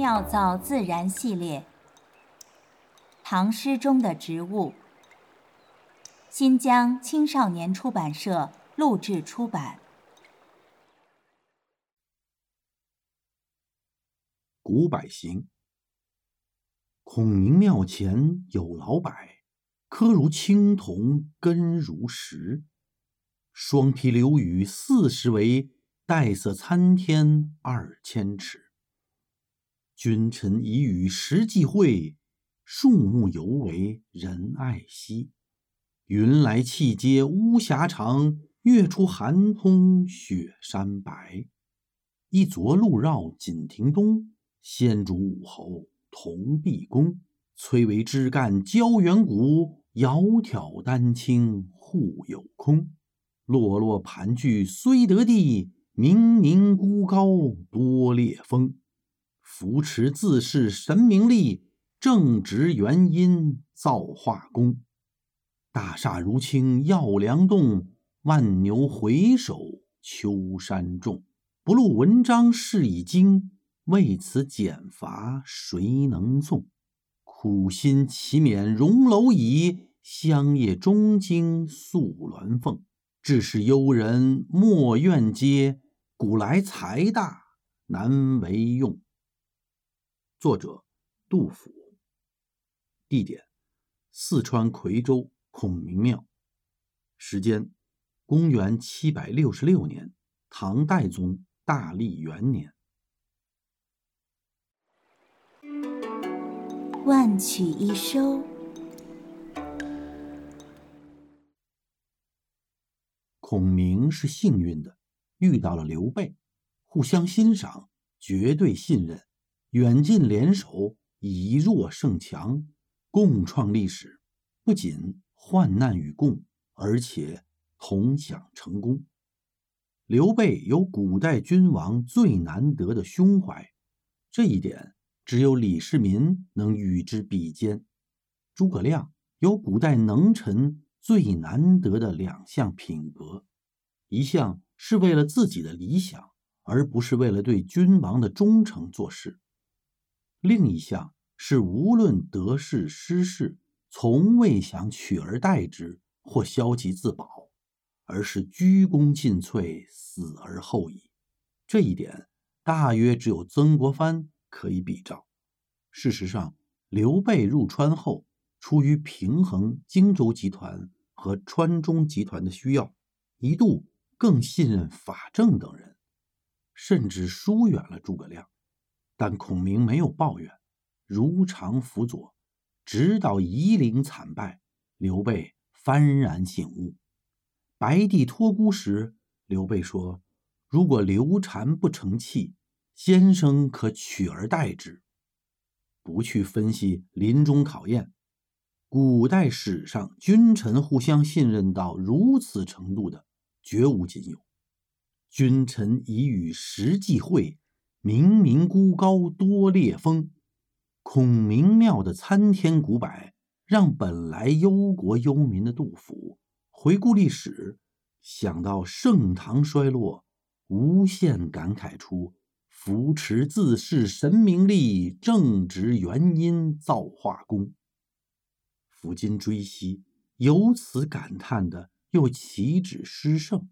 妙造自然系列，唐诗中的植物。新疆青少年出版社录制出版。古柏行。孔明庙前有老柏，柯如青铜，根如石。双披流雨四十围，带色参天二千尺。君臣已与时际会，树木犹为人爱惜。云来气接巫峡长，月出寒空雪山白。一昨路绕锦亭东，先主武侯。同毕公，崔嵬枝干交远古，窈窕丹青互有空。落落盘踞虽得地，冥冥孤高多裂风。扶持自是神明力，正直元因造化功。大厦如倾耀梁栋，万牛回首秋山重。不露文章是已经。为此减伐谁能纵？苦心岂免荣蝼蚁，香叶中惊宿鸾凤。致使幽人莫怨嗟，古来财大难为用。作者：杜甫。地点：四川夔州孔明庙。时间：公元七百六十六年，唐代宗大历元年。万曲一收。孔明是幸运的，遇到了刘备，互相欣赏，绝对信任，远近联手，以弱胜强，共创历史。不仅患难与共，而且同享成功。刘备有古代君王最难得的胸怀，这一点。只有李世民能与之比肩。诸葛亮有古代能臣最难得的两项品格：一项是为了自己的理想，而不是为了对君王的忠诚做事；另一项是无论得势失势，从未想取而代之或消极自保，而是鞠躬尽瘁，死而后已。这一点大约只有曾国藩。可以比照。事实上，刘备入川后，出于平衡荆州集团和川中集团的需要，一度更信任法正等人，甚至疏远了诸葛亮。但孔明没有抱怨，如常辅佐，直到夷陵惨败，刘备幡然醒悟。白帝托孤时，刘备说：“如果刘禅不成器。”先生可取而代之，不去分析临终考验。古代史上君臣互相信任到如此程度的，绝无仅有。君臣已与时际会，冥冥孤高多烈风。孔明庙的参天古柏，让本来忧国忧民的杜甫回顾历史，想到盛唐衰落，无限感慨出。扶持自是神明力，正直元因造化功。抚今追昔，由此感叹的又岂止诗圣？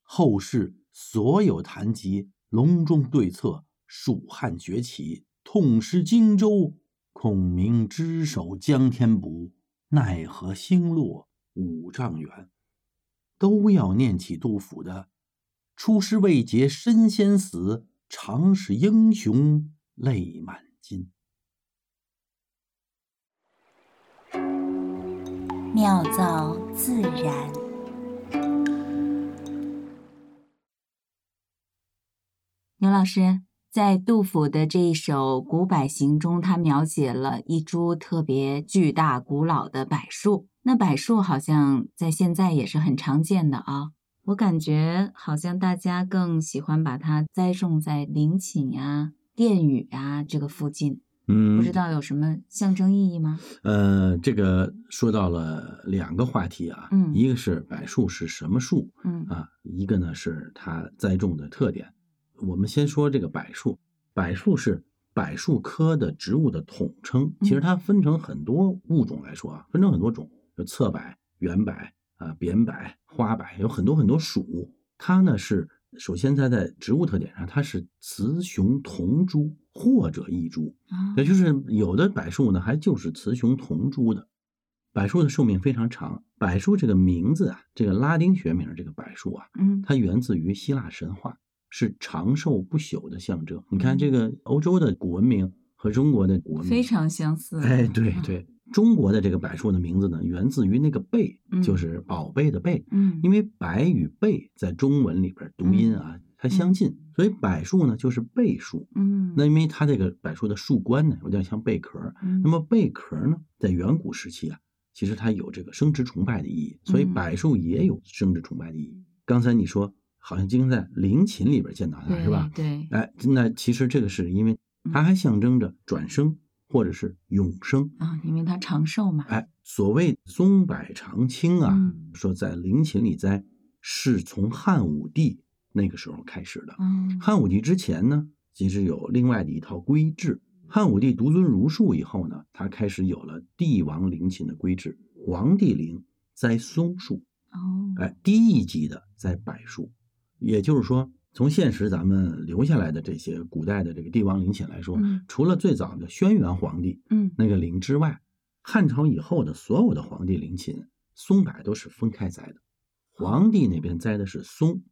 后世所有谈及隆中对策，蜀汉崛起，痛失荆州，孔明只手将天补，奈何星落五丈原，都要念起杜甫的“出师未捷身先死”。常使英雄泪满襟。妙造自然。牛老师在杜甫的这一首《古柏行》中，他描写了一株特别巨大、古老的柏树。那柏树好像在现在也是很常见的啊。我感觉好像大家更喜欢把它栽种在陵寝呀、殿宇啊这个附近。嗯，不知道有什么象征意义吗？呃，这个说到了两个话题啊，嗯，一个是柏树是什么树，嗯啊，一个呢是它栽种的特点。我们先说这个柏树，柏树是柏树科的植物的统称。其实它分成很多物种来说啊，分成很多种，有侧柏、圆柏啊、扁柏、花柏，有很多很多属。它呢是首先它在植物特点上，它是雌雄同株或者异株，也就是有的柏树呢还就是雌雄同株的。柏树的寿命非常长。柏树这个名字啊，这个拉丁学名这个柏树啊，嗯，它源自于希腊神话，是长寿不朽的象征。你看这个欧洲的古文明和中国的古文明非常相似。哎，对对，中国的这个柏树的名字呢，源自于那个贝，就是宝贝的贝。嗯，因为柏与贝在中文里边读音啊，它相近，所以柏树呢就是贝树。嗯，那因为它这个柏树的树冠呢有点像贝壳，那么贝壳呢在远古时期啊。其实它有这个生殖崇拜的意义，所以柏树也有生殖崇拜的意义。刚才你说好像经常在陵寝里边见到它，是吧？对。哎，那其实这个是因为它还象征着转生或者是永生啊，因为它长寿嘛。哎，所谓松柏长青啊，说在陵寝里栽是从汉武帝那个时候开始的。汉武帝之前呢，其实有另外的一套规制。汉武帝独尊儒术以后呢，他开始有了帝王陵寝的规制。皇帝陵栽松树，哦，哎，低一级的栽柏树。也就是说，从现实咱们留下来的这些古代的这个帝王陵寝来说，除了最早的轩辕皇帝，嗯，那个陵之外，汉朝以后的所有的皇帝陵寝，松柏都是分开栽的。皇帝那边栽的是松，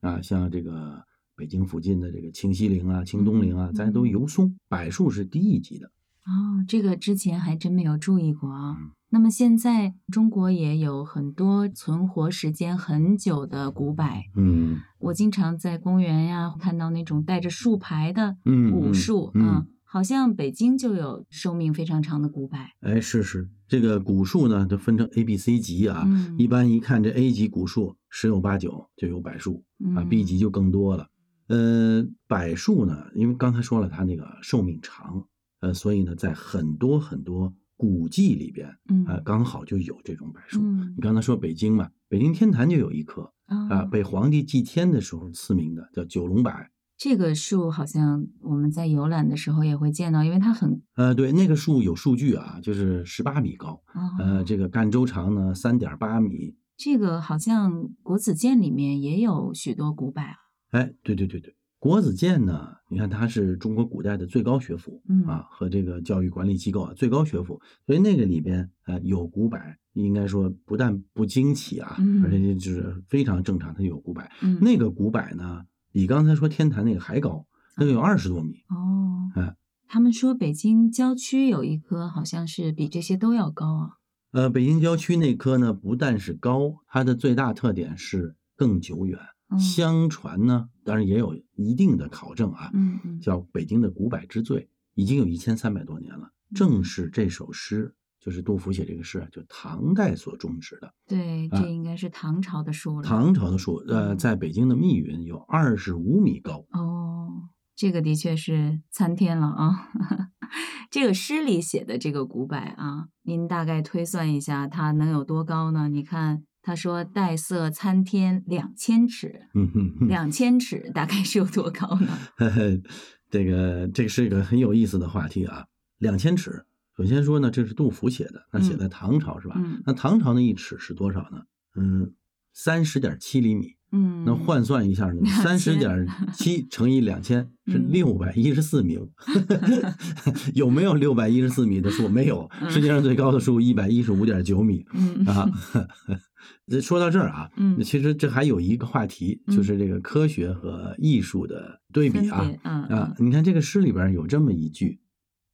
啊，像这个。北京附近的这个清西陵啊、清东陵啊，咱都油松，柏树是低一级的。哦，这个之前还真没有注意过啊。那么现在中国也有很多存活时间很久的古柏。嗯，我经常在公园呀看到那种带着树牌的古树啊，好像北京就有寿命非常长的古柏。哎，是是，这个古树呢都分成 A、B、C 级啊。一般一看这 A 级古树十有八九就有柏树啊，B 级就更多了。呃，柏树呢，因为刚才说了它那个寿命长，呃，所以呢，在很多很多古迹里边，嗯，啊，刚好就有这种柏树。你刚才说北京嘛，北京天坛就有一棵啊，被皇帝祭天的时候赐名的，叫九龙柏。这个树好像我们在游览的时候也会见到，因为它很……呃，对，那个树有数据啊，就是十八米高，呃，这个干周长呢三点八米。这个好像国子监里面也有许多古柏啊。哎，对对对对，国子监呢，你看它是中国古代的最高学府，嗯啊，和这个教育管理机构啊，最高学府，所以那个里边呃有古柏，应该说不但不惊奇啊，而且就是非常正常，它有古柏。那个古柏呢，比刚才说天坛那个还高，那个有二十多米。哦，哎，他们说北京郊区有一棵，好像是比这些都要高啊。呃，北京郊区那棵呢，不但是高，它的最大特点是更久远。相传呢，当然也有一定的考证啊，叫北京的古柏之最，已经有一千三百多年了。正是这首诗，就是杜甫写这个诗啊，就唐代所种植的。对，这应该是唐朝的树了。唐朝的树，呃，在北京的密云有二十五米高。哦，这个的确是参天了啊！这个诗里写的这个古柏啊，您大概推算一下，它能有多高呢？你看。他说：“黛色参天两千尺，嗯哼，两千尺大概是有多高呢？这个这个是一个很有意思的话题啊。两千尺，首先说呢，这是杜甫写的，那写在唐朝是吧？那唐朝那一尺是多少呢？嗯，三十点七厘米。嗯，那换算一下呢，三十点七乘以两千是六百一十四米。有没有六百一十四米的树？没有，世界上最高的树一百一十五点九米。啊。”说到这儿啊，嗯，其实这还有一个话题，就是这个科学和艺术的对比啊，嗯啊，你看这个诗里边有这么一句：“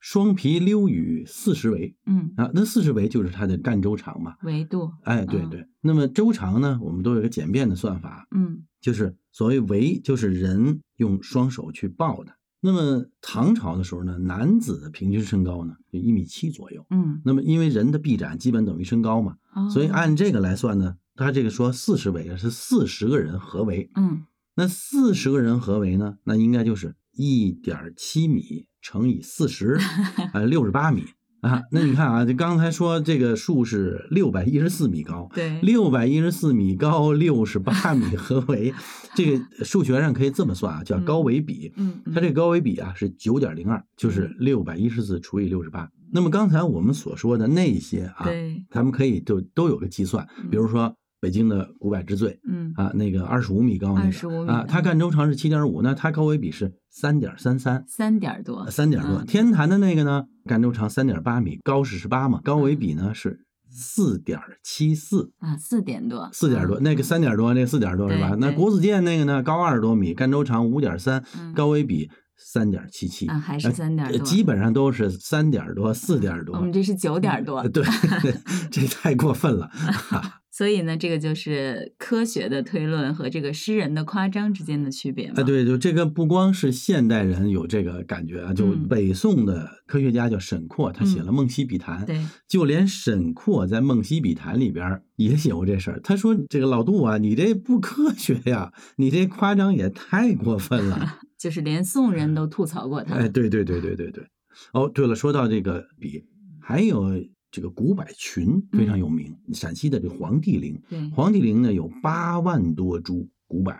双皮溜雨四十围。”嗯啊，那四十围就是它的干周长嘛，维度。哎，对对。那么周长呢，我们都有个简便的算法，嗯，就是所谓围，就是人用双手去抱的。那么唐朝的时候呢，男子的平均身高呢就一米七左右。嗯，那么因为人的臂展基本等于身高嘛，所以按这个来算呢，他这个说四十围是四十个人合围。嗯，那四十个人合围呢，那应该就是一点七米乘以四十，呃，六十八米。啊，那你看啊，这刚才说这个树是六百一十四米高，对，六百一十四米高，六十八米合围，这个数学上可以这么算啊，叫高维比。嗯，它这个高维比啊是九点零二，就是六百一十四除以六十八。那么刚才我们所说的那些啊，对，咱们可以就都有个计算，比如说北京的古柏之最，嗯啊，那个二十五米高那个啊，它干周长是七点五，那它高维比是三点三三，三点多，三点多。嗯天坛的那个呢，干周长三点八米，高是十八嘛，高维比呢是四点七四。啊，四点多，四点多，嗯那个三点多，那四点多是吧？那国子监那个呢，高二十多米，干周长五点三，嗯高维比三点七七，啊，还是呃三点多，呃基本上都是三点多、四点多。我们这是九点多呃，对，这太过分了。所以呢，这个就是科学的推论和这个诗人的夸张之间的区别嘛。啊，对，就这个不光是现代人有这个感觉啊，就嗯北宋的科学家叫沈括，他写了《梦溪笔谈》，对，就连沈括在《梦溪笔谈》里边也写过这事儿。他说：“这个老杜啊，你这不科学呀，你这夸张也太过分了。就是连宋人都吐槽过”他。哎，对对对对对对。哦，对了，说到这个笔，还有这个古柏群非常有名，陕西的这黄帝陵，对，黄帝陵呢有八万多株古柏。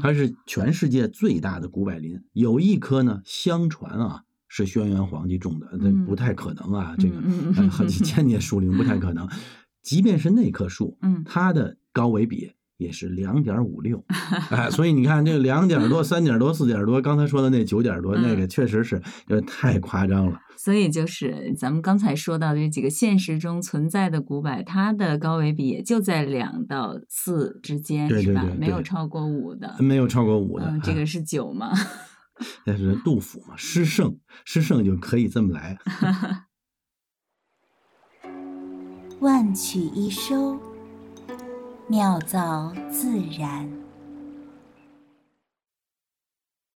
它是全世界最大的古柏林，有一棵呢，相传啊是轩辕皇帝种的，那嗯不太可能啊，这个好 几千年树龄不太可能。即便是那棵树，嗯。它的高维比也是两点五六，哎，所以你看这个两点多、三点多、四点多，刚才说的那九点多，那个嗯确实是有点太夸张了。所以就是咱们刚才说到的这几个现实中存在的古柏，它的高维比也就在两到四之间，对对对？是吧没有超过五的。没有超过五的，嗯，这哎个是九吗？那是杜甫嘛，诗圣，诗圣就可以这么来。万曲一收，妙造自然。